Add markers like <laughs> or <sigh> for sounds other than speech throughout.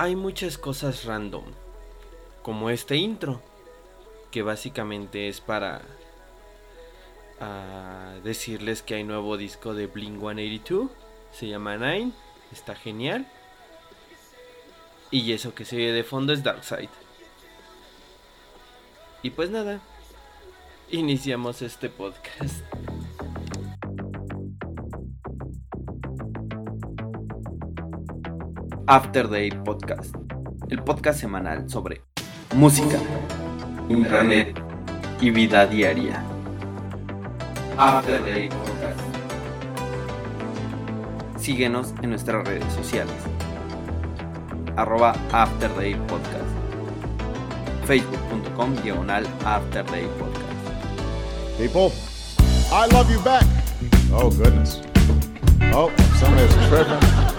hay muchas cosas random, como este intro, que básicamente es para ah, decirles que hay nuevo disco de Blink 182, se llama Nine, está genial. Y eso que se ve de fondo es Darkseid. Y pues nada, iniciamos este podcast. After Day Podcast, el podcast semanal sobre música, internet y vida diaria. After Day Podcast. Síguenos en nuestras redes sociales. Arroba After Day Podcast. Facebook.com diagonal After Day Podcast. People, I love you back. Oh, goodness. Oh, somebody's tripping.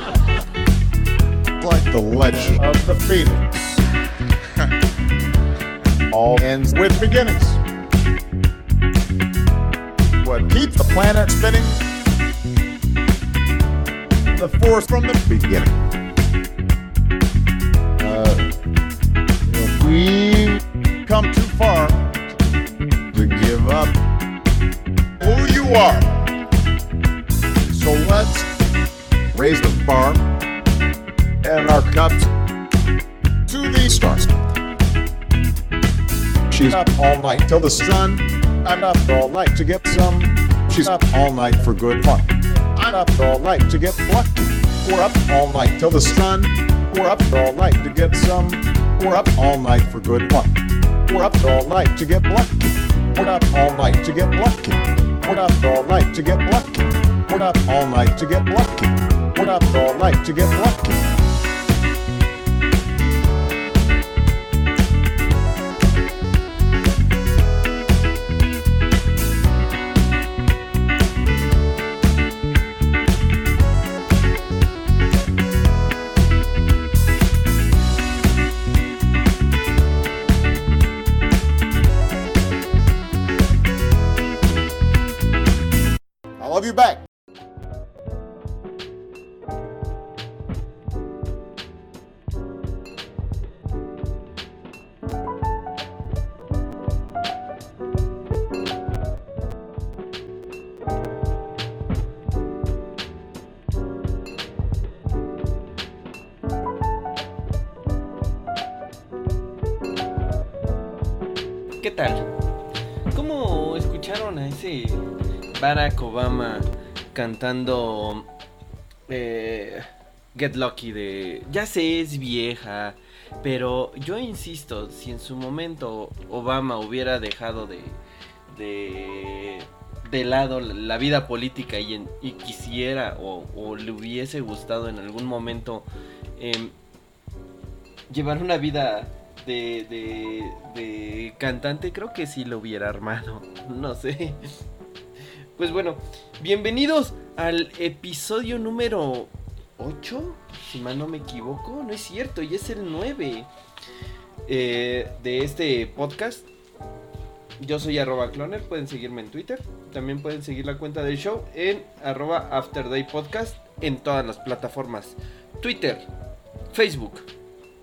Like the legend of the phoenix. <laughs> All ends with beginnings. What keeps the planet spinning? The force from the beginning. Uh, if we come too far to give up who you are. She's up all night till the sun. I'm up all night to get some. She's up all night for good fun. I'm up all night to get lucky. We're up all night till the sun. We're up all night to get some. We're up all night for good fun. We're up all night to get lucky. We're up all night to get lucky. We're up all night to get lucky. We're up all night to get lucky. We're up all night to get lucky. Cantando eh, Get Lucky de... Ya sé, es vieja, pero yo insisto, si en su momento Obama hubiera dejado de... de de lado la vida política y, en- y quisiera o, le hubiese gustado en algún momento em, llevar una vida de, de, de cantante, creo que sí lo hubiera armado. <laughs> No sé. Pues bueno, bienvenidos al episodio número 8, si mal no me equivoco. No es cierto, y es el 9 eh, de este podcast. Yo soy arroba cloner, pueden seguirme en Twitter. También pueden seguir la cuenta del show en arroba Afterday Podcast en todas las plataformas. Twitter, Facebook,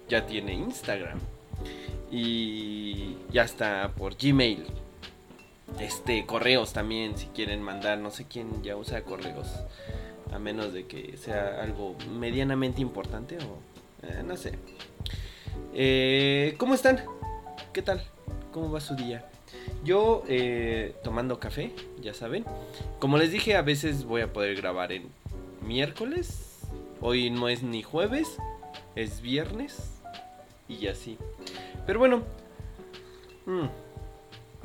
ya tiene Instagram. Y ya está por Gmail. Este, correos también, si quieren mandar. No sé quién ya usa correos. A menos de que sea algo medianamente importante o... eh, no sé. Eh, ¿Cómo están? ¿Qué tal? ¿Cómo va su día? Yo eh, tomando café, ya saben. Como les dije, a veces voy a poder grabar en miércoles. Hoy no es ni jueves, es viernes. Y así. Pero bueno. mm,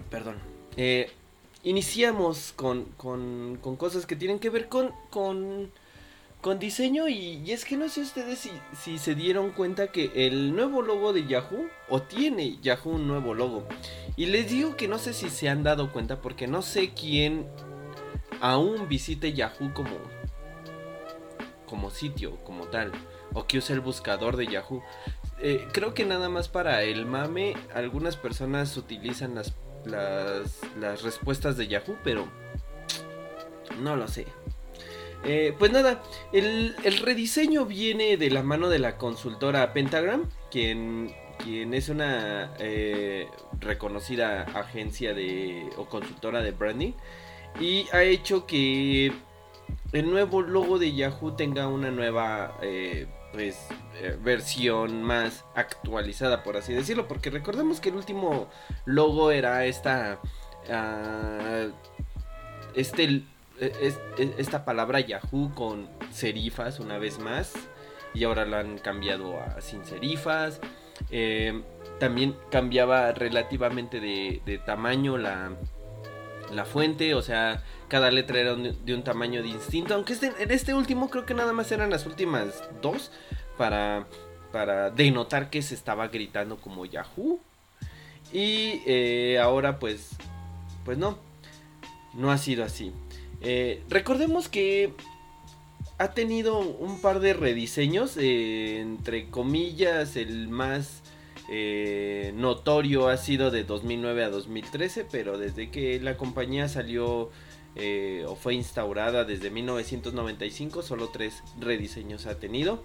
perdón. Eh, iniciamos con, con, cosas que tienen que ver con, con, con diseño. Y, es que no sé ustedes si, si se dieron cuenta que el nuevo logo de Yahoo, o tiene Yahoo un nuevo logo. Y les digo que no sé si se han dado cuenta porque no sé quién aún visite Yahoo como, como sitio, como tal. O que use el buscador de Yahoo. Eh, creo que nada más para el mame, algunas personas utilizan las, las, las respuestas de Yahoo, pero no lo sé. Eh, pues nada, el, el, rediseño viene de la mano de la consultora Pentagram, quien, quien es una eh, reconocida agencia de, o consultora de branding, y ha hecho que el nuevo logo de Yahoo tenga una nueva eh, pues eh, versión más actualizada por así decirlo porque recordemos que el último logo era esta uh, este es, esta palabra Yahoo con serifas una vez más y ahora la han cambiado a sin serifas. Eh, también cambiaba relativamente de, de tamaño la, la fuente o sea cada letra era de un tamaño distinto. Aunque este, en este último creo que nada más eran las últimas dos para, para denotar que se estaba gritando como Yahoo. Y eh, ahora pues, pues no, no ha sido así. Eh, recordemos que ha tenido un par de rediseños, eh, entre comillas, el más notorio ha sido de 2009 a 2013, pero desde que la compañía salió eh, o fue instaurada desde 1995, solo tres rediseños ha tenido.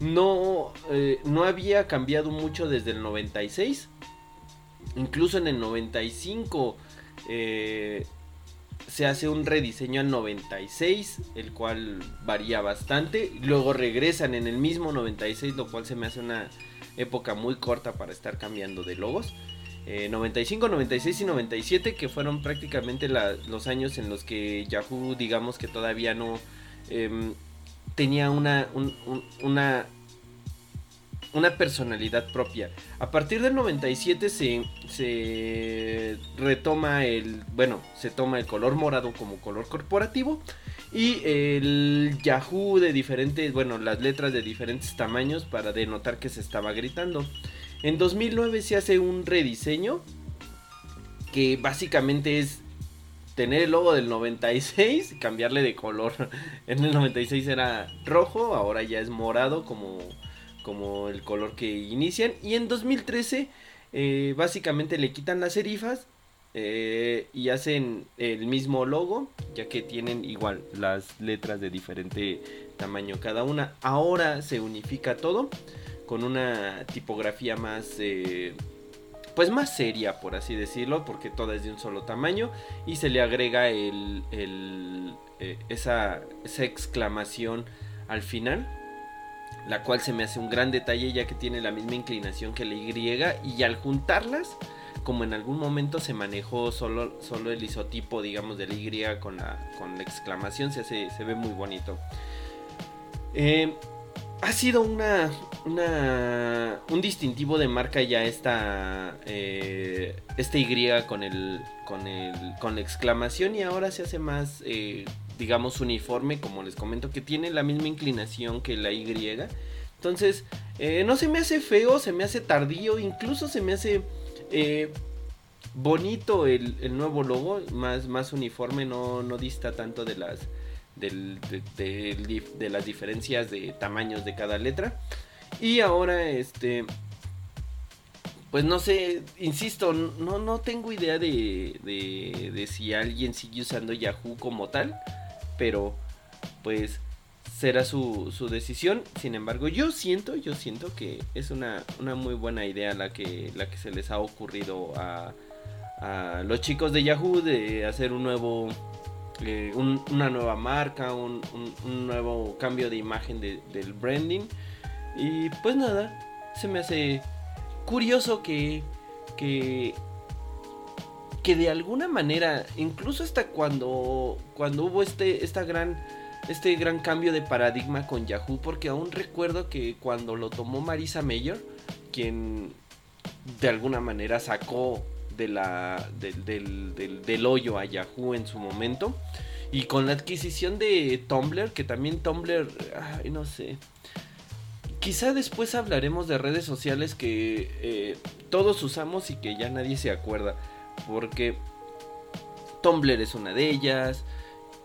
No, eh, no había cambiado mucho desde el 96. Incluso en el 95 eh, se hace un rediseño al 96, el cual varía bastante. Luego regresan en el mismo 96, lo cual se me hace una época muy corta para estar cambiando de logos. 95, eh, 96 y 97, que fueron prácticamente los años en los que Yahoo, digamos que todavía no em, tenía una, una, una personalidad propia. A partir del 97 se, retoma el, bueno, se toma el color morado como color corporativo y el Yahoo de diferentes, bueno, las letras de diferentes tamaños para denotar que se estaba gritando. En 2009 se hace un rediseño que básicamente es tener el logo del 96 y cambiarle de color. <laughs> En el 96 era rojo, ahora ya es morado como, como el color que inician. Y en 2013 eh, básicamente le quitan las serifas eh, y hacen el mismo logo, ya que tienen igual las letras de diferente tamaño cada una. Ahora se unifica todo con una tipografía más, eh, pues más seria, por así decirlo, porque toda es de un solo tamaño y se le agrega el, eh, esa, esa exclamación al final la cual se me hace un gran detalle ya que tiene la misma inclinación que la Y y al juntarlas, como en algún momento se manejó solo, solo el isotipo, digamos, de la Y con la, con la exclamación, se, hace, se ve muy bonito. Eh, ha sido una, un distintivo de marca ya esta, eh, esta Y con, el, con, el, con la exclamación y ahora se hace más, eh, digamos, uniforme, como les comento, que tiene la misma inclinación que la Y. Entonces, eh, no se me hace feo, se me hace tardío, incluso se me hace bonito el, el, nuevo logo, más, más uniforme, no, no dista tanto de las de, las diferencias de tamaños de cada letra. Y ahora, este, pues no sé, insisto, no, no tengo idea de, de, si alguien sigue usando Yahoo como tal, pero pues será su, decisión. Sin embargo, yo siento, yo siento que es una, una muy buena idea la que, la que se les ha ocurrido a, a los chicos de Yahoo de hacer un nuevo eh, una nueva marca, un, nuevo cambio de imagen del branding. Y pues nada, se me hace curioso que, que, que de alguna manera, incluso hasta cuando, cuando hubo este, esta gran, este gran cambio de paradigma con Yahoo, porque aún recuerdo que cuando lo tomó Marisa Mayer, quien de alguna manera sacó de la, del, hoyo a Yahoo en su momento. Y con la adquisición de Tumblr, que también Tumblr, ay, no sé. Quizá después hablaremos de redes sociales que eh, todos usamos y que ya nadie se acuerda. Porque Tumblr es una de ellas.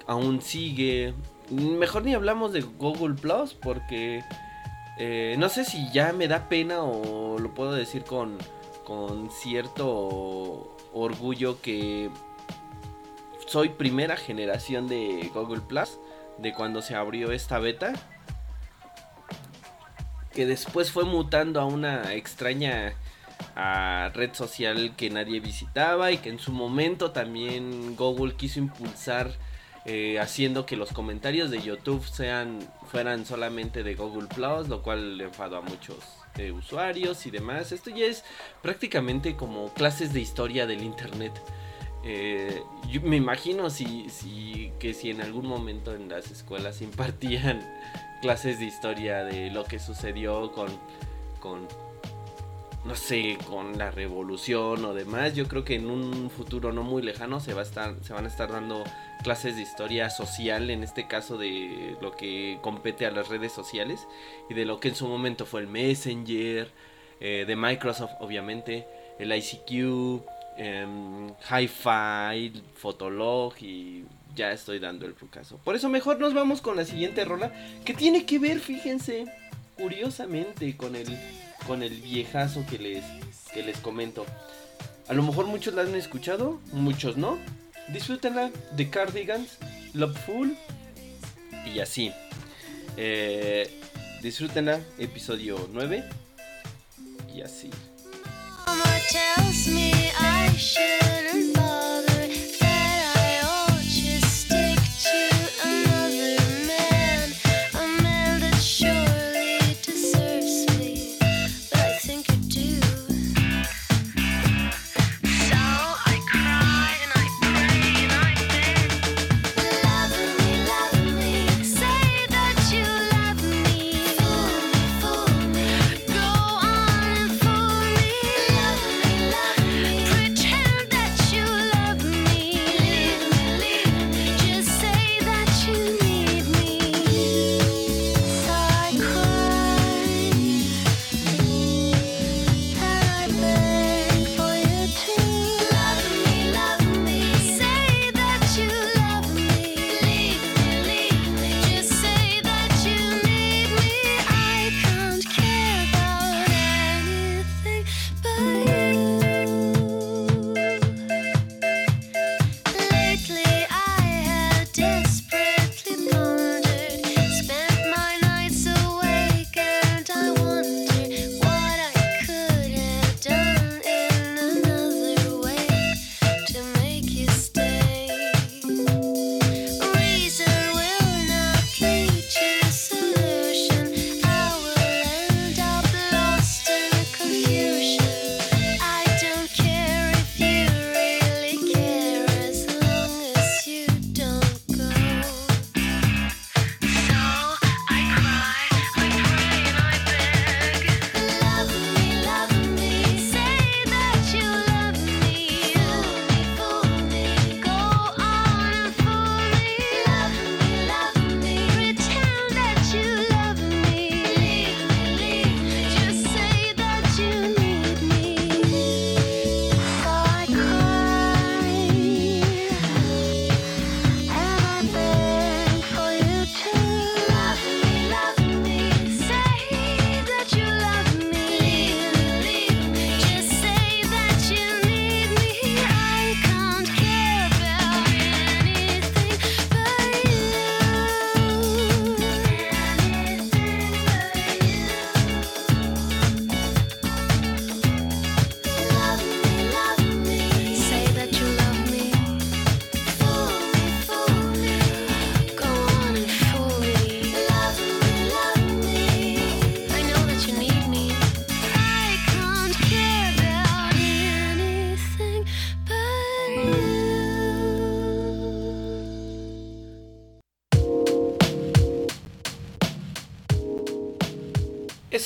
Aún sigue. Mejor ni hablamos de Google Plus porque eh, no sé si ya me da pena o lo puedo decir con con cierto orgullo que soy primera generación de Google Plus. de cuando se abrió esta beta. Que después fue mutando a una extraña red social que nadie visitaba y que en su momento también Google quiso impulsar eh, haciendo que los comentarios de YouTube fueran solamente de Google Plus, lo cual le enfadó a muchos eh, usuarios y demás. Esto ya es prácticamente como clases de historia del internet. Eh, yo me imagino si, que si en algún momento en las escuelas <laughs> impartían clases de historia de lo que sucedió con, con no sé, con la revolución o demás, yo creo que en un futuro no muy lejano se va a estar, se van a estar dando clases de historia social, en este caso de lo que compete a las redes sociales y de lo que en su momento fue el Messenger, eh, de Microsoft obviamente, el ICQ, eh, Hi-Fi, Fotolog y ya estoy dando el caso. Por eso mejor nos vamos con la siguiente rola que tiene que ver, fíjense, curiosamente con el con el viejazo que les, que les comento. A lo mejor muchos la han escuchado, muchos no. Disfrútenla de Cardigans, Loveful y así. Eh, disfrútenla, episodio 9 y así.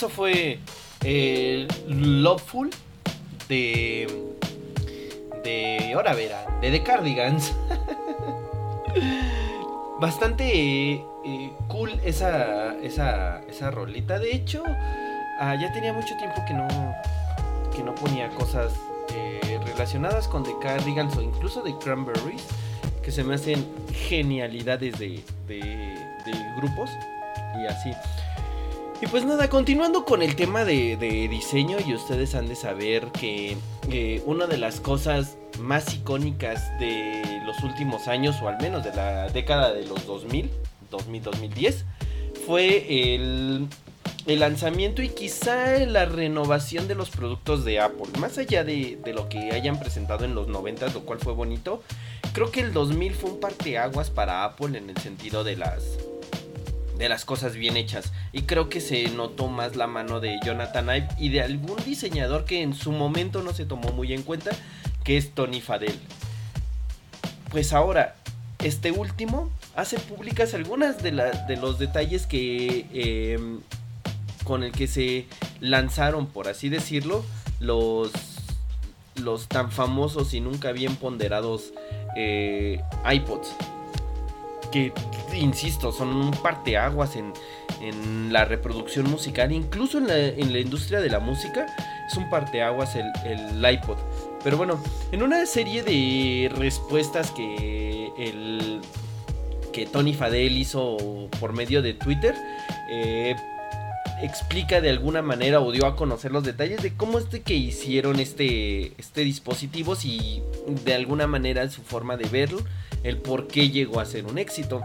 Eso fue eh, Loveful de. de. Ahora verán, de The Cardigans. <laughs> Bastante eh, cool esa, esa, esa rolita. De hecho, ah, ya tenía mucho tiempo que no, que no ponía cosas eh, relacionadas con The Cardigans o incluso de Cranberries que se me hacen genialidades de, de, de grupos y así. Y pues nada, continuando con el tema de, diseño, y ustedes han de saber que una de las cosas más icónicas de los últimos años, o al menos de la década de los 2000, 2000-2010 fue el, el, lanzamiento y quizá la renovación de los productos de Apple. Más allá de, de, lo que hayan presentado en los 90, lo cual fue bonito, creo que el 2000 fue un parteaguas para Apple en el sentido de las de las cosas bien hechas. Y creo que se notó más la mano de Jonathan Ive y de algún diseñador que en su momento no se tomó muy en cuenta, que es Tony Fadell. Pues ahora, este último hace públicas algunas de, de los detalles que em, con el que se lanzaron, por así decirlo, los, los tan famosos y nunca bien ponderados eh, iPods que, insisto, son un parteaguas en, en la reproducción musical, incluso en la, en la, industria de la música, es un parteaguas el, el iPod. Pero bueno, en una serie de respuestas que el que Tony Fadell hizo por medio de Twitter, eh, explica de alguna manera o dio a conocer los detalles de cómo es de que hicieron este, este dispositivo, si de alguna manera su forma de verlo, el por qué llegó a ser un éxito.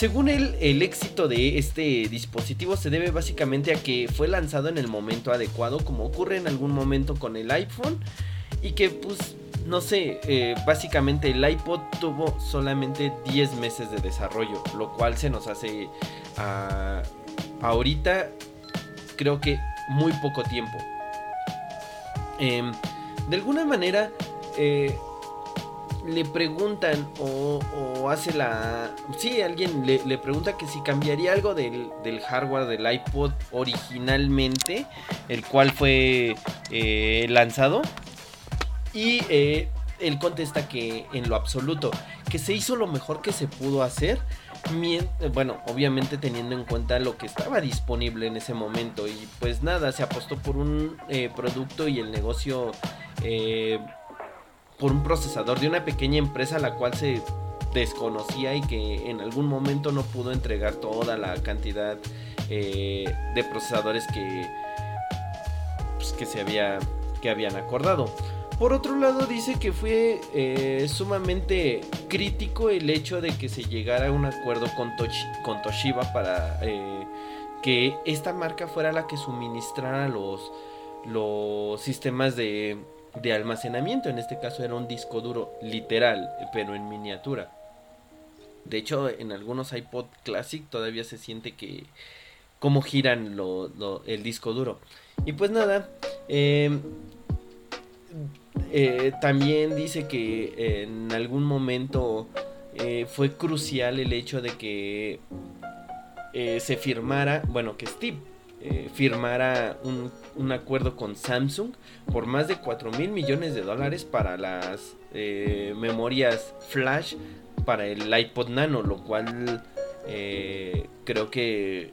Según él, el éxito de este dispositivo se debe básicamente a que fue lanzado en el momento adecuado, como ocurre en algún momento con el iPhone, y que pues, no sé, eh, básicamente el iPod tuvo solamente 10 meses de desarrollo, lo cual se nos hace uh, ahorita creo que muy poco tiempo. Eh, de alguna manera, eh, le preguntan o, hace la... Sí, alguien le, le, pregunta que si cambiaría algo del, del, hardware del iPod originalmente, el cual fue eh, lanzado. Y eh, él contesta que en lo absoluto, que se hizo lo mejor que se pudo hacer. Bueno, obviamente teniendo en cuenta lo que estaba disponible en ese momento. Y pues nada, se apostó por un eh, producto y el negocio eh, por un procesador de una pequeña empresa la cual se desconocía y que en algún momento no pudo entregar toda la cantidad eh, de procesadores que, pues, que se había que habían acordado. Por otro lado dice que fue eh, sumamente crítico el hecho de que se llegara a un acuerdo con, Toshiba para eh, que esta marca fuera la que suministrara los, los sistemas de de almacenamiento. En este caso era un disco duro literal, pero en miniatura. De hecho, en algunos iPod Classic todavía se siente que cómo giran el disco duro. Y pues nada, em, eh, también dice que en algún momento eh, fue crucial el hecho de que eh, se firmara, bueno, que Steve firmara un, un, acuerdo con Samsung por más de 4 mil millones de dólares para las eh, memorias flash para el iPod Nano, lo cual eh, creo que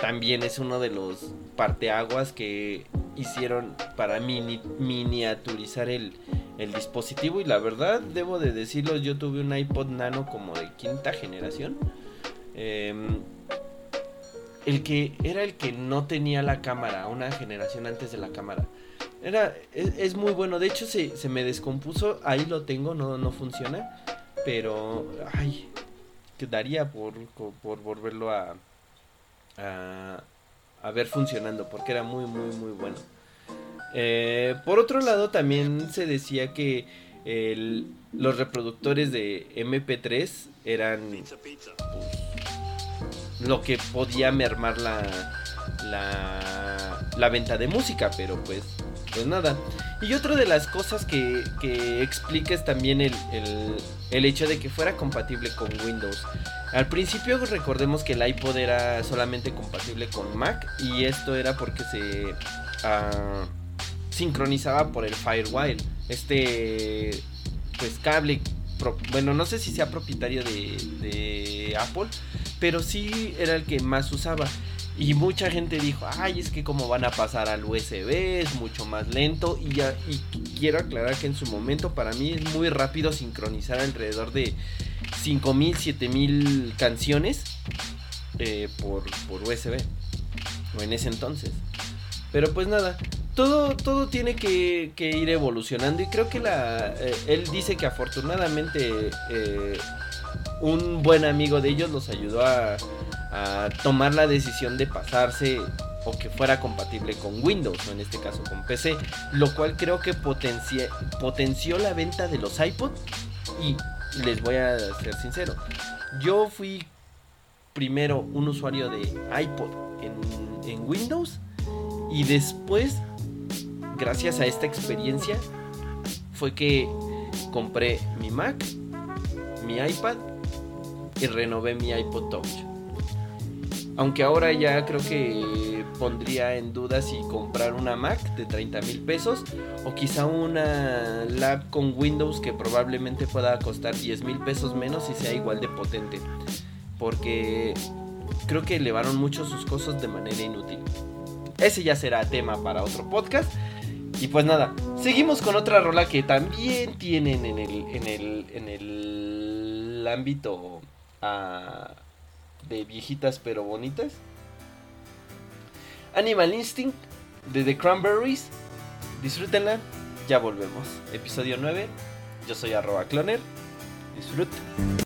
también es uno de los parteaguas que hicieron para mini, miniaturizar el, el dispositivo. Y la verdad debo de decirlo yo tuve un iPod Nano como de quinta generación. Em, el que era el que no tenía la cámara, una generación antes de la cámara. Era, es, muy bueno, de hecho se, se, me descompuso, ahí lo tengo, no, no funciona, pero, ay, quedaría por, por volverlo a, a, a, ver funcionando, porque era muy, muy, muy bueno. Eh, por otro lado, también se decía que el, los reproductores de MP3 eran lo que podía mermar la, la, venta de música, pero pues, pues nada. Y otra de las cosas que, que explica es también el, el, el, hecho de que fuera compatible con Windows. Al principio recordemos que el iPod era solamente compatible con Mac y esto era porque se uh, sincronizaba por el Firewire. Este pues cable, bueno, no sé si sea propietario de Apple, pero sí era el que más usaba. Y mucha gente dijo, ay, es que como van a pasar al USB, es mucho más lento. Y, ya, y quiero aclarar que en su momento para mí es muy rápido sincronizar alrededor de 5000, 7000 canciones eh, por, por USB. O en ese entonces. Pero pues nada, todo, todo tiene que, ir evolucionando. Y creo que la, eh, él dice que afortunadamente... Eh, un buen amigo de ellos los ayudó a, tomar la decisión de pasarse o que fuera compatible con Windows, o en este caso con PC, lo cual creo que potenció la venta de los iPod y les voy a ser sincero, yo fui primero un usuario de iPod en Windows y después, gracias a esta experiencia, fue que compré mi Mac, mi iPad y renové mi iPod Touch. Aunque ahora ya creo que pondría en duda si comprar una Mac de 30 mil pesos o quizá una lab con Windows que probablemente pueda costar 10 mil pesos menos y sea igual de potente. Porque creo que elevaron mucho sus costos de manera inútil. Ese ya será tema para otro podcast. Y pues nada, seguimos con otra rola que también tienen en el, en el, en el ámbito de viejitas pero bonitas. Animal Instinct de The Cranberries. Disfrútenla, ya volvemos. Episodio 9. Yo soy arroba cloner. Disfruten.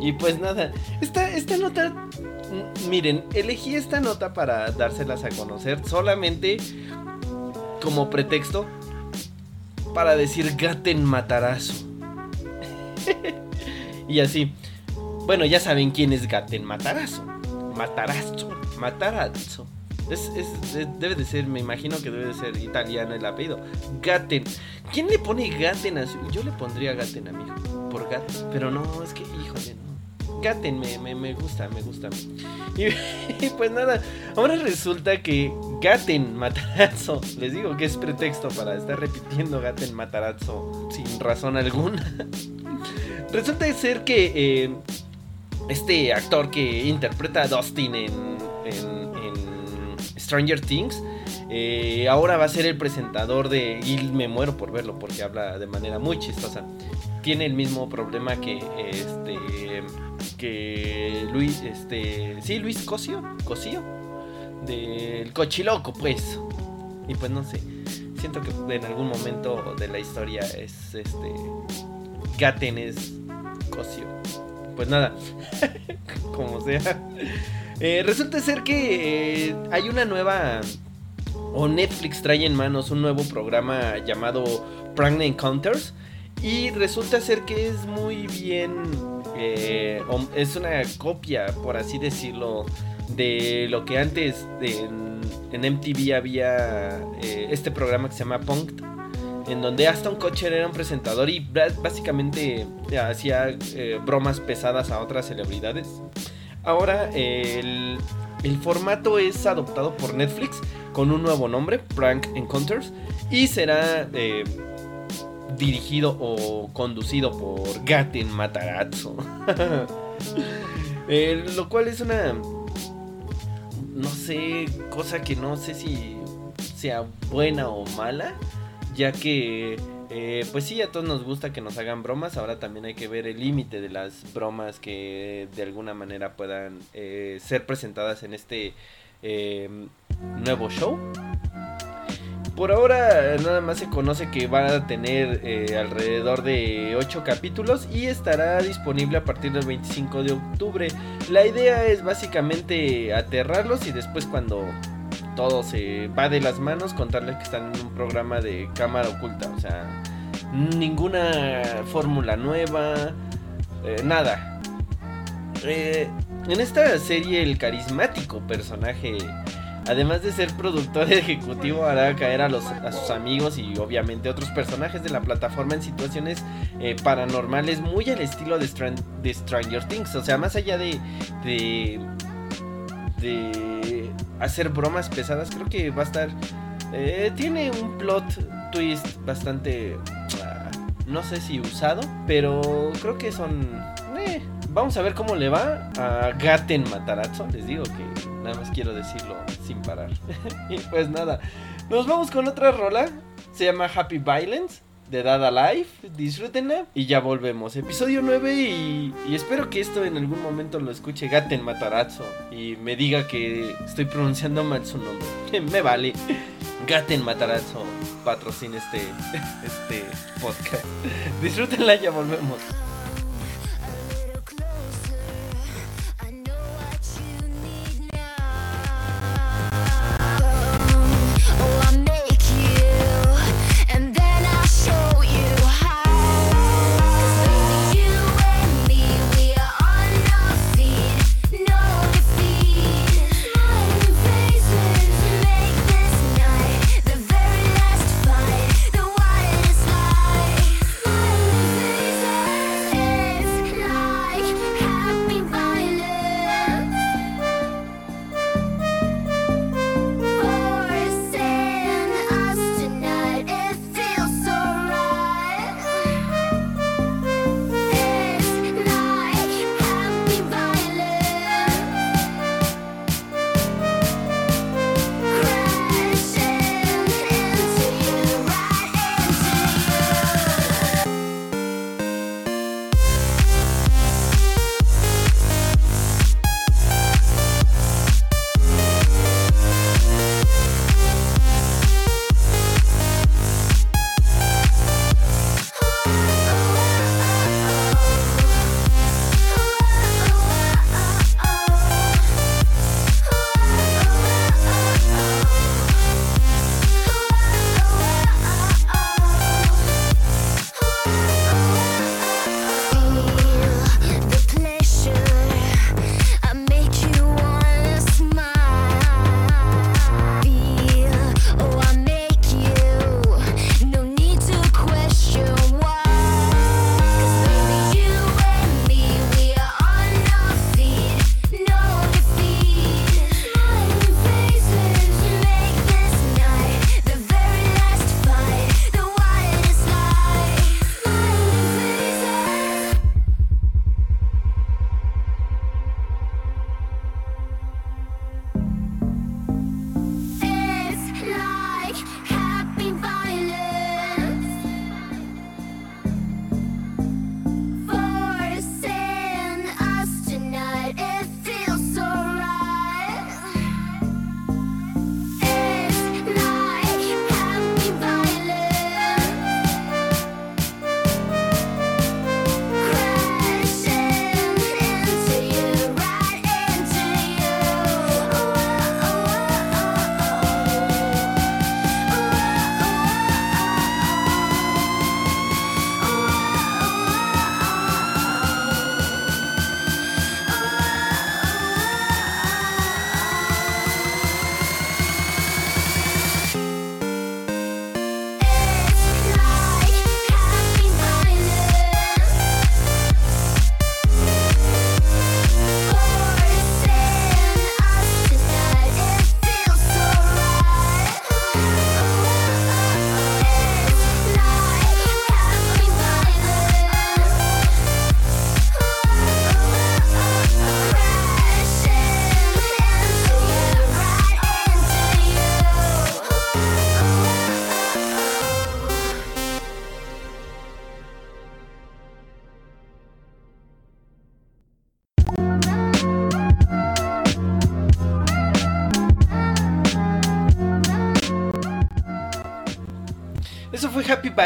Y pues nada, esta, esta nota, miren, elegí esta nota para dárselas a conocer solamente como pretexto para decir Gaten Matarazo. <laughs> y así. Bueno, ya saben quién es Gaten. Matarazzo. Matarazzo. Es, debe de ser, me imagino que debe de ser italiano el apellido. Gaten. ¿Quién le pone Gaten a su.? Yo le pondría Gaten a mi hijo. Por. Pero no, es que, híjole, no. Gaten me, me, gusta, me gusta. <laughs> Y, pues nada, ahora resulta que Gaten Matarazzo, les digo que es pretexto para estar repitiendo Gaten Matarazzo sin razón alguna. <laughs> resulta ser que eh, este actor que interpreta a Dustin en, Stranger Things, eh, ahora va a ser el presentador de... Y me muero por verlo porque habla de manera muy chistosa. Tiene el mismo problema que este que Luis este sí Luis Cosio, Cosio del Cochiloco, pues. Y pues no sé, siento que en algún momento de la historia es este Gaten es Cosio pues nada, <laughs> como sea. Eh, resulta ser que eh, hay una nueva, o Netflix trae en manos un nuevo programa llamado Prank Encounters. Y resulta ser que es muy bien, eh, es una copia, por así decirlo, de lo que antes en, MTV había este programa que se llama Punked en donde Aston Kutcher era un presentador y básicamente eh, hacía eh, bromas pesadas a otras celebridades. Ahora el, formato es adoptado por Netflix con un nuevo nombre, Prank Encounters, y será eh, dirigido o conducido por Gaten Matarazzo. <laughs> lo cual es una, no sé, cosa que no sé si sea buena o mala ya que eh, pues sí, a todos nos gusta que nos hagan bromas, ahora también hay que ver el límite de las bromas que de alguna manera puedan eh, ser presentadas en este eh, nuevo show. Por ahora nada más se conoce que va a tener alrededor de 8 capítulos y estará disponible a partir del 25 de octubre. La idea es básicamente aterrarlos y después cuando todo se va de las manos, contarles que están en un programa de cámara oculta, o sea, ninguna fórmula nueva, eh, nada. Eh, en esta serie el carismático personaje, además de ser productor <laughs> ejecutivo, hará caer a, los, a sus amigos y obviamente otros personajes de la plataforma en situaciones eh, paranormales muy al estilo de, de, Stranger Things, o sea, más allá de, de, de hacer bromas pesadas. Creo que va a estar. Eh, tiene un plot twist bastante. Ah, no sé si usado, pero creo que son. Eh, vamos a ver cómo le va a Gaten Matarazzo. Les digo que nada más quiero decirlo sin parar. <laughs> y pues nada, nos vamos con otra rola. Se llama Happy Violence de Dada Life. Disfrútenla y ya volvemos. Episodio 9 y, espero que esto en algún momento lo escuche Gaten Matarazzo y me diga que estoy pronunciando mal su nombre. <laughs> me vale. Gaten Matarazzo patrocina este, este podcast. <laughs> Disfrútenla, ya volvemos.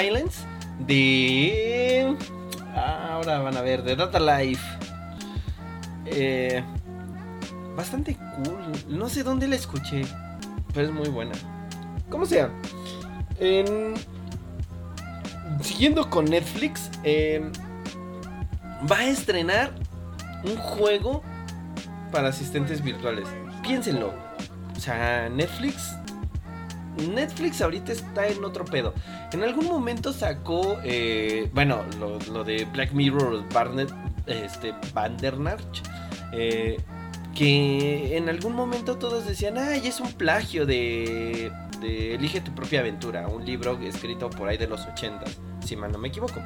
Violence de... Ahora van a ver, de Data Life. Eh, bastante cool. No sé dónde la escuché, pero es muy buena. Como sea. siguiendo con Netflix, eh, va a estrenar un juego para asistentes virtuales. Piénsenlo. O sea, Netflix. Netflix ahorita está en otro pedo. En algún momento sacó, eh, bueno, lo, de Black Mirror Barnet, este, Bandernarch. Eh, que en algún momento todos decían, ay, es un plagio de, de Elige tu propia aventura, un libro escrito por ahí de los 80, si mal no me equivoco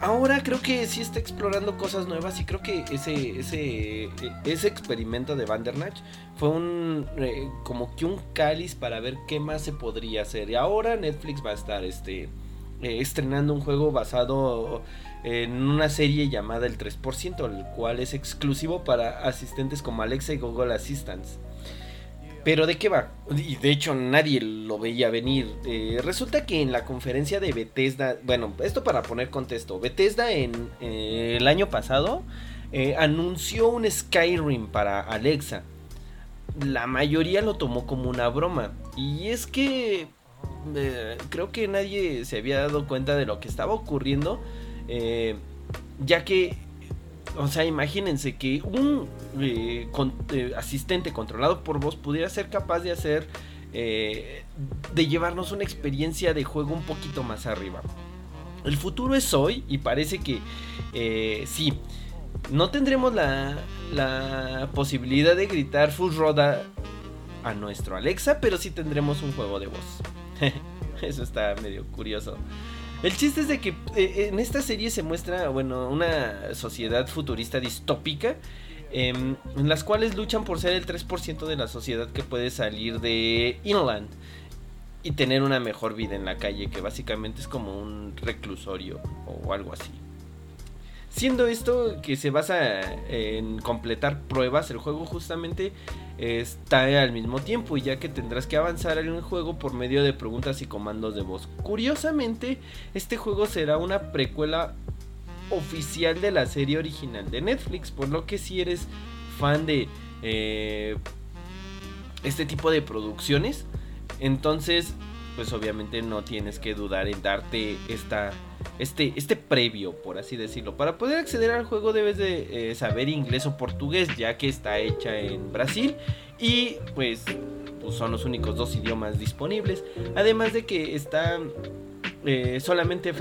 ahora creo que sí está explorando cosas nuevas y creo que ese, ese, ese experimento de Vandernach fue un eh, como que un cáliz para ver qué más se podría hacer. Y ahora Netflix va a estar este, eh, estrenando un juego basado en una serie llamada El 3%, el cual es exclusivo para asistentes como Alexa y Google Assistants. Pero ¿de qué va? Y de hecho nadie lo veía venir. Eh, resulta que en la conferencia de Bethesda, bueno, esto para poner contexto, Bethesda en eh, el año pasado eh, anunció un Skyrim para Alexa. La mayoría lo tomó como una broma. Y es que creo que nadie se había dado cuenta de lo que estaba ocurriendo. ya que o sea, imagínense que un eh, eh, asistente controlado por voz pudiera ser capaz de hacer, eh, de llevarnos una experiencia de juego un poquito más arriba. El futuro es hoy y parece que sí, no tendremos la, la posibilidad de gritar Full Roda a nuestro Alexa, pero sí tendremos un juego de voz. <laughs> Eso está medio curioso. El chiste es de que eh, en esta serie se muestra, bueno, una sociedad futurista distópica. Em, en las cuales luchan por ser el 3% de la sociedad que puede salir de Inland y tener una mejor vida en la calle, que básicamente es como un reclusorio o algo así. Siendo esto que se basa en completar pruebas, el juego justamente está al mismo tiempo, y ya que tendrás que avanzar en el juego por medio de preguntas y comandos de voz. Curiosamente, este juego será una precuela oficial de la serie original de Netflix, por lo que si eres fan de eh, este tipo de producciones, entonces pues obviamente no tienes que dudar en darte esta, este, este previo, por así decirlo. Para poder acceder al juego debes de eh, saber inglés o portugués, ya que está hecha en Brasil y pues, pues son los únicos dos idiomas disponibles. Además de que está eh, solamente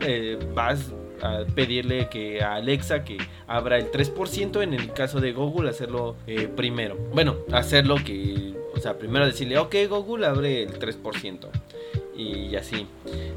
eh, vas a pedirle que a Alexa que abra el 3% en el caso de Google hacerlo primero. Bueno, hacerlo que o sea, primero decirle, ok Google, abre el 3%. Y así.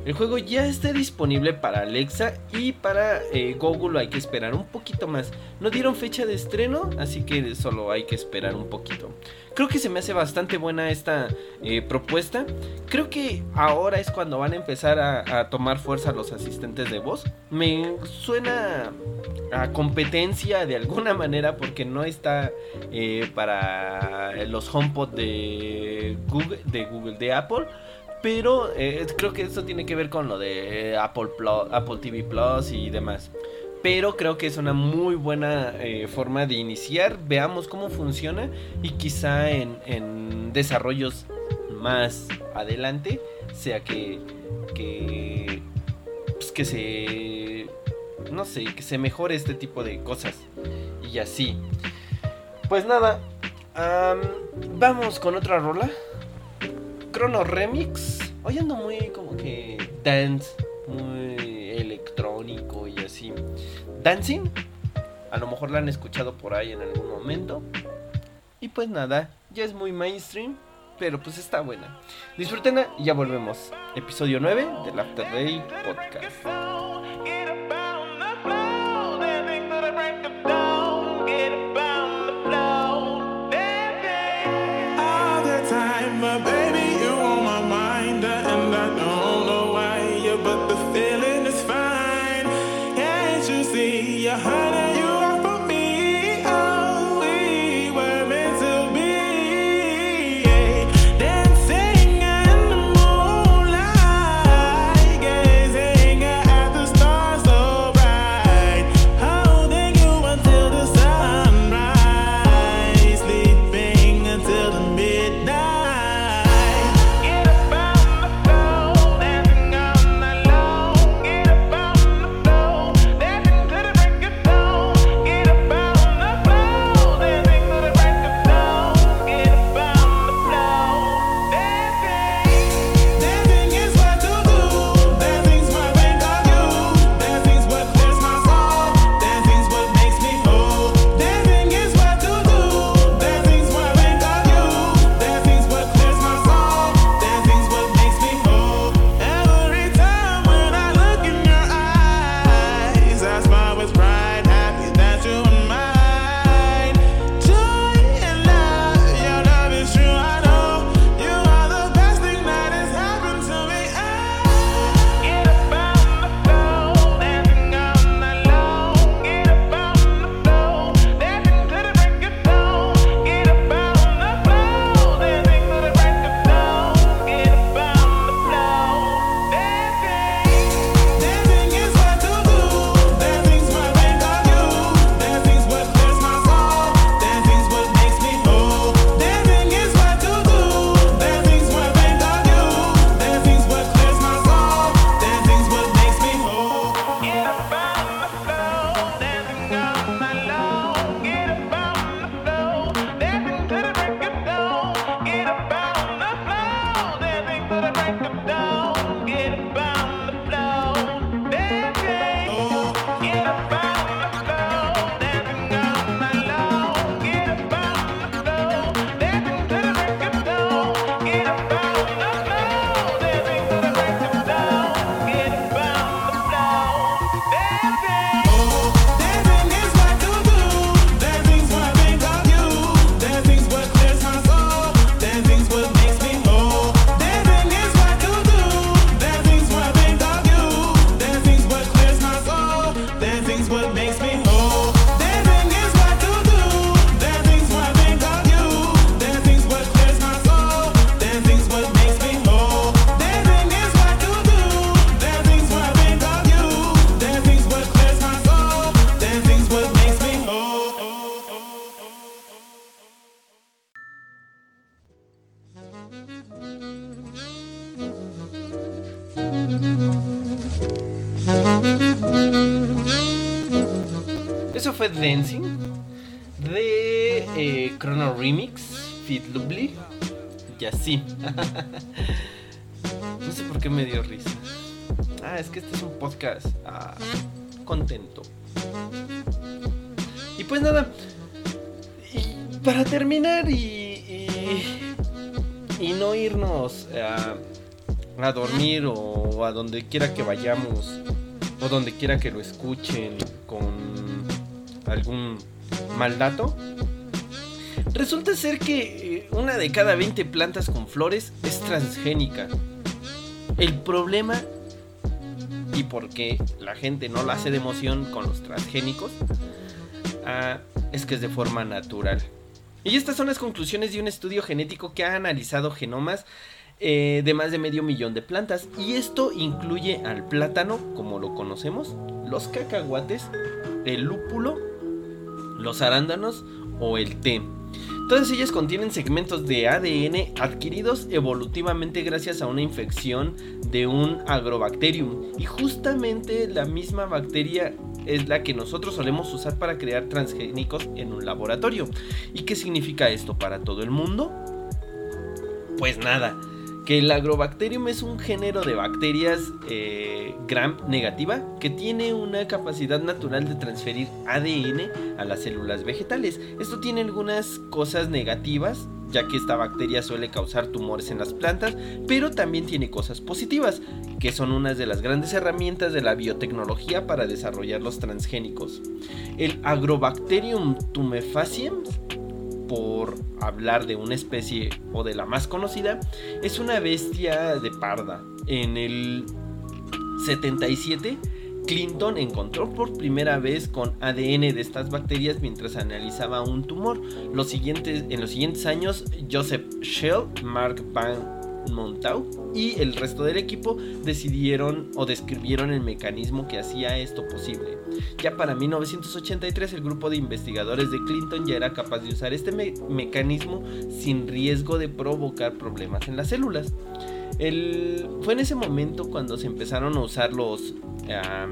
El juego ya está disponible para Alexa y para eh, Google hay que esperar un poquito más. No dieron fecha de estreno, así que solo hay que esperar un poquito. Creo que se me hace bastante buena esta eh, propuesta. Creo que ahora es cuando van a empezar a, tomar fuerza los asistentes de voz. Me suena a competencia de alguna manera porque no está eh, para los HomePod de Google, de Google, de Apple. Pero eh, creo que eso tiene que ver con lo de Apple, Apple TV Plus y demás pero creo que es una muy buena eh, forma de iniciar. Veamos cómo funciona y quizá en, desarrollos más adelante sea que que pues que se no sé que se mejore este tipo de cosas y así. Pues nada, vamos con otra rola. Chrono Remix. Hoy ando muy como que dance, muy electrónico y así. Dancing, a lo mejor la han escuchado por ahí en algún momento. Y pues nada, ya es muy mainstream, pero pues está buena. Disfrútenla y ya volvemos. Episodio 9 del After Day Podcast. Y así. <laughs> no sé por qué me dio risa. Ah, es que este es un podcast ah, contento. Y pues nada, para terminar y, y, no irnos a, a dormir o a donde quiera que vayamos o donde quiera que lo escuchen con algún mal dato. Resulta ser que una de cada 20 plantas con flores es transgénica. El problema y por qué la gente no lo hace de emoción con los transgénicos ah, es que es de forma natural. Y estas son las conclusiones de un estudio genético que ha analizado genomas eh, de más de medio millón de plantas. Y esto incluye al plátano, como lo conocemos, los cacahuates, el lúpulo, los arándanos o el té. Todas ellas contienen segmentos de ADN adquiridos evolutivamente gracias a una infección de un agrobacterium. Y justamente la misma bacteria es la que nosotros solemos usar para crear transgénicos en un laboratorio. ¿Y qué significa esto para todo el mundo? Pues nada, que el agrobacterium es un género de bacterias eh, gram negativa que tiene una capacidad natural de transferir ADN a las células vegetales. Esto tiene algunas cosas negativas, ya que esta bacteria suele causar tumores en las plantas, pero también tiene cosas positivas, que son unas de las grandes herramientas de la biotecnología para desarrollar los transgénicos. El Agrobacterium tumefaciens por hablar de una especie o de la más conocida, es una bestia de parda. En el 77, Clinton encontró por primera vez con ADN de estas bacterias mientras analizaba un tumor. Los siguientes, en los siguientes años, Joseph Shell, Mark Van Montau y el resto del equipo decidieron o describieron el mecanismo que hacía esto posible. Ya para 1983 el grupo de investigadores de Clinton ya era capaz de usar este mecanismo sin riesgo de provocar problemas en las células. fue en ese momento cuando se empezaron a usar los... Ah,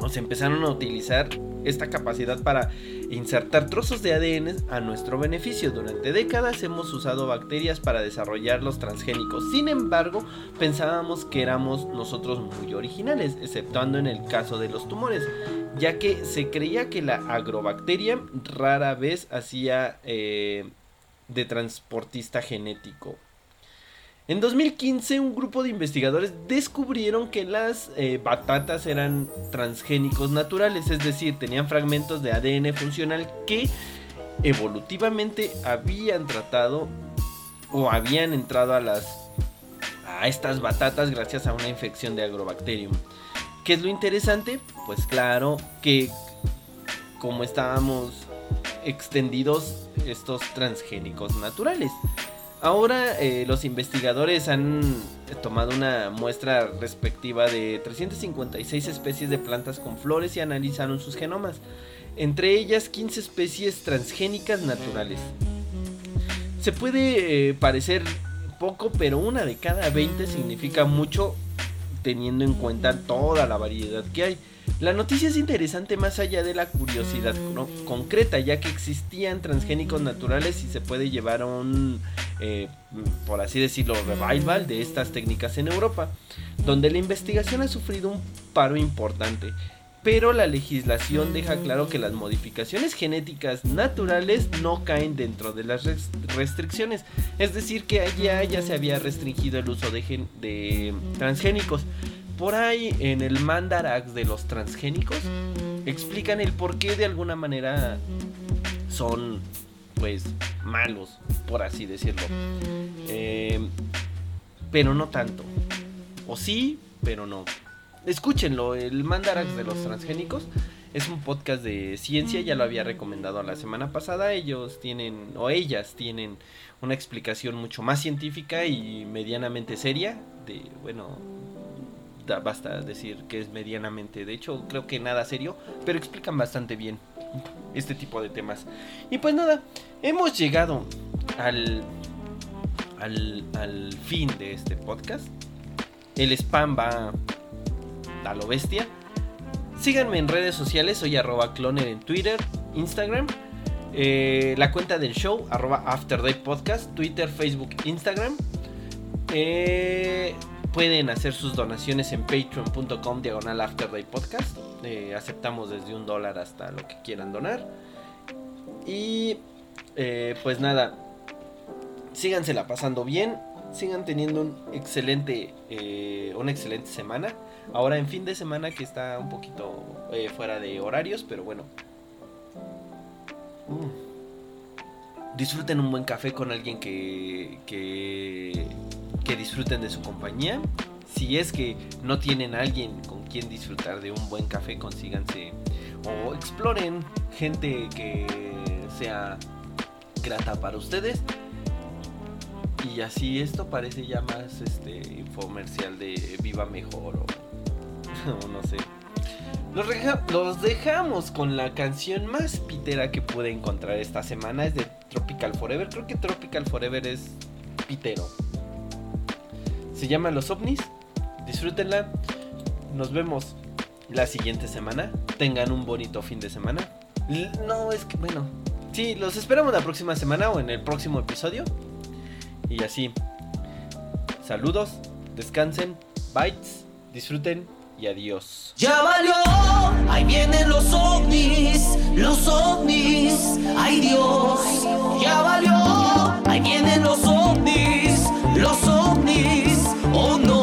o se empezaron a utilizar esta capacidad para insertar trozos de ADN a nuestro beneficio. Durante décadas hemos usado bacterias para desarrollar los transgénicos. Sin embargo, pensábamos que éramos nosotros muy originales, exceptuando en el caso de los tumores, ya que se creía que la agrobacteria rara vez hacía eh, de transportista genético. En 2015 un grupo de investigadores descubrieron que las eh, batatas eran transgénicos naturales, es decir, tenían fragmentos de ADN funcional que evolutivamente habían tratado o habían entrado a las a estas batatas gracias a una infección de agrobacterium. ¿Qué es lo interesante? Pues claro que como estábamos extendidos estos transgénicos naturales. Ahora eh, los investigadores han tomado una muestra respectiva de 356 especies de plantas con flores y analizaron sus genomas, entre ellas 15 especies transgénicas naturales. Se puede eh, parecer poco, pero una de cada 20 significa mucho teniendo en cuenta toda la variedad que hay. La noticia es interesante más allá de la curiosidad concreta, ya que existían transgénicos naturales y se puede llevar a un, eh, por así decirlo, revival de estas técnicas en Europa, donde la investigación ha sufrido un paro importante. Pero la legislación deja claro que las modificaciones genéticas naturales no caen dentro de las restricciones. Es decir, que allá ya se había restringido el uso de, de transgénicos por ahí en el Mandarax de los transgénicos explican el por qué de alguna manera son pues malos, por así decirlo. Eh, pero no tanto. O sí, pero no. Escúchenlo, el Mandarax de los transgénicos es un podcast de ciencia, ya lo había recomendado la semana pasada. Ellos tienen, o ellas tienen, una explicación mucho más científica y medianamente seria de, bueno, basta decir que es medianamente, de hecho creo que nada serio, pero explican bastante bien este tipo de temas. Y pues nada, hemos llegado al, al, al fin de este podcast. El spam va a lo bestia. síganme en redes sociales, soy arroba cloner en Twitter, Instagram. Eh, la cuenta del show, arroba Afterday Podcast, Twitter, Facebook, Instagram. Eh, pueden hacer sus donaciones en patreon.com diagonal Afterday Podcast. Eh, aceptamos desde un dólar hasta lo que quieran donar. Y pues nada, sígansela pasando bien. Sigan teniendo un excelente, una excelente semana. Ahora en fin de semana que está un poquito fuera de horarios, pero bueno, Mm. Disfruten un buen café con alguien que, que, que disfruten de su compañía. Si es que no tienen alguien con quien disfrutar de un buen café, consíganse o exploren gente que sea grata para ustedes. Y así esto parece ya más este infomercial de Viva Mejor o <laughs> no sé. Los, dejamos con la canción más pitera que pude encontrar esta semana. Es de Tropical Forever. Creo que Tropical Forever es pitero. Se llama Los ovnis. Disfrútenla. Nos vemos la siguiente semana. Tengan un bonito fin de semana. No, es que bueno. Sí, los esperamos la próxima semana o en el próximo episodio. Y así. Saludos, descansen, bites, disfruten y adiós. Ya valió, ahí vienen los ovnis, los ovnis, ay Dios. Ya valió, ahí vienen los ovnis, los ovnis. Oh no.